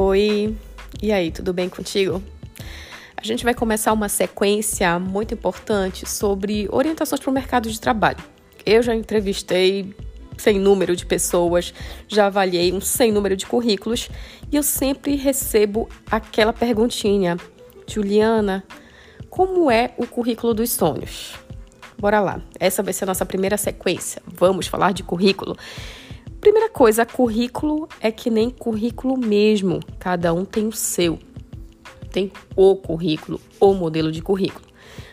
Oi, e aí, tudo bem contigo? A gente vai começar uma sequência muito importante sobre orientações para o mercado de trabalho. Eu já entrevistei sem número de pessoas, já avaliei um sem número de currículos e eu sempre recebo aquela perguntinha: Juliana, como é o currículo dos sonhos? Bora lá, essa vai ser a nossa primeira sequência. Vamos falar de currículo. Primeira coisa, currículo é que nem currículo mesmo, cada um tem o seu. Tem o currículo, o modelo de currículo.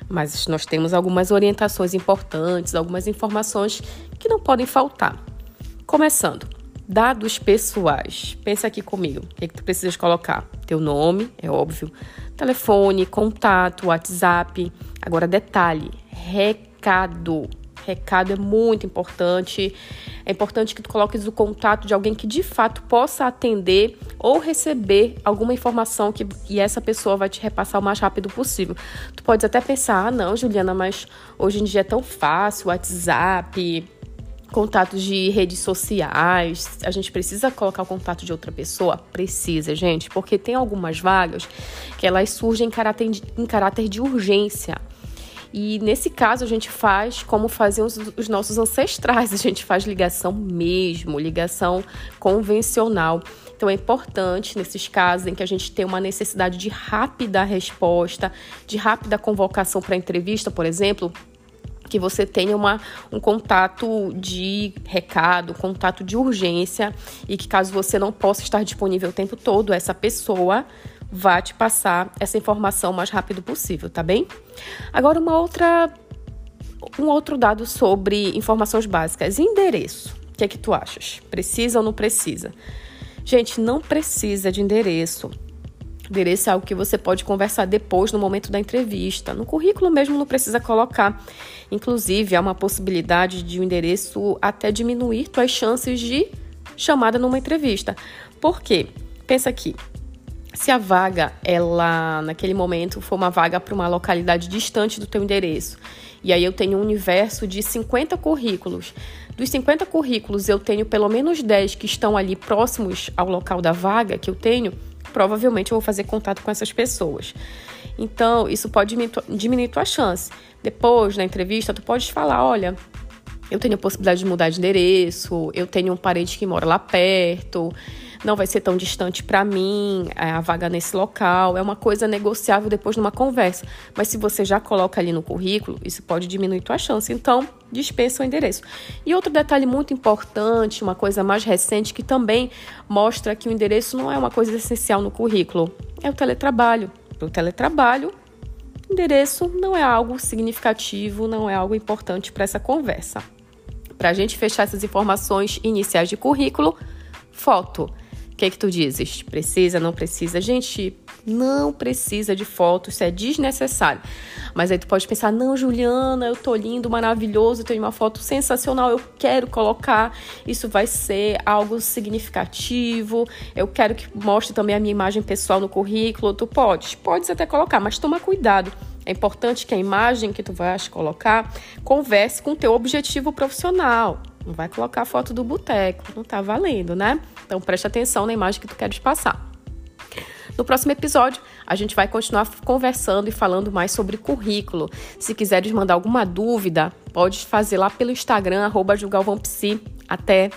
Mas nós temos algumas orientações importantes, algumas informações que não podem faltar. Começando, dados pessoais. Pensa aqui comigo. O que, é que tu precisas colocar? Teu nome, é óbvio. Telefone, contato, WhatsApp. Agora, detalhe: recado. Recado é muito importante. É importante que tu coloques o contato de alguém que de fato possa atender ou receber alguma informação que e essa pessoa vai te repassar o mais rápido possível. Tu podes até pensar: "Ah, não, Juliana, mas hoje em dia é tão fácil, WhatsApp, contatos de redes sociais. A gente precisa colocar o contato de outra pessoa? Precisa, gente, porque tem algumas vagas que elas surgem em caráter em caráter de urgência. E nesse caso a gente faz como faziam os, os nossos ancestrais, a gente faz ligação mesmo, ligação convencional. Então é importante nesses casos em que a gente tem uma necessidade de rápida resposta, de rápida convocação para entrevista, por exemplo, que você tenha uma, um contato de recado, contato de urgência e que caso você não possa estar disponível o tempo todo, essa pessoa vá te passar essa informação o mais rápido possível, tá bem? Agora uma outra um outro dado sobre informações básicas, endereço. O que é que tu achas? Precisa ou não precisa? Gente, não precisa de endereço. Endereço é algo que você pode conversar depois, no momento da entrevista. No currículo mesmo não precisa colocar. Inclusive, há uma possibilidade de o um endereço até diminuir tuas chances de chamada numa entrevista. Por quê? Pensa aqui. Se a vaga, ela naquele momento for uma vaga para uma localidade distante do teu endereço, e aí eu tenho um universo de 50 currículos. Dos 50 currículos, eu tenho pelo menos 10 que estão ali próximos ao local da vaga que eu tenho, provavelmente eu vou fazer contato com essas pessoas. Então, isso pode diminuir tua chance. Depois, na entrevista, tu pode falar, olha, eu tenho a possibilidade de mudar de endereço, eu tenho um parente que mora lá perto, não vai ser tão distante para mim é, a vaga nesse local. É uma coisa negociável depois numa conversa. Mas se você já coloca ali no currículo, isso pode diminuir tua chance. Então, dispensa o endereço. E outro detalhe muito importante, uma coisa mais recente que também mostra que o endereço não é uma coisa essencial no currículo, é o teletrabalho. O teletrabalho, endereço não é algo significativo, não é algo importante para essa conversa. Para a gente fechar essas informações iniciais de currículo, foto. O que, é que tu dizes? Precisa, não precisa? Gente, não precisa de foto, isso é desnecessário. Mas aí tu pode pensar, não, Juliana, eu tô lindo, maravilhoso, tenho uma foto sensacional, eu quero colocar, isso vai ser algo significativo, eu quero que mostre também a minha imagem pessoal no currículo. Tu podes, podes até colocar, mas toma cuidado. É importante que a imagem que tu vais colocar converse com o teu objetivo profissional. Não vai colocar a foto do boteco, não tá valendo, né? Então preste atenção na imagem que tu queres passar. No próximo episódio, a gente vai continuar conversando e falando mais sobre currículo. Se quiseres mandar alguma dúvida, pode fazer lá pelo Instagram, arroba Até!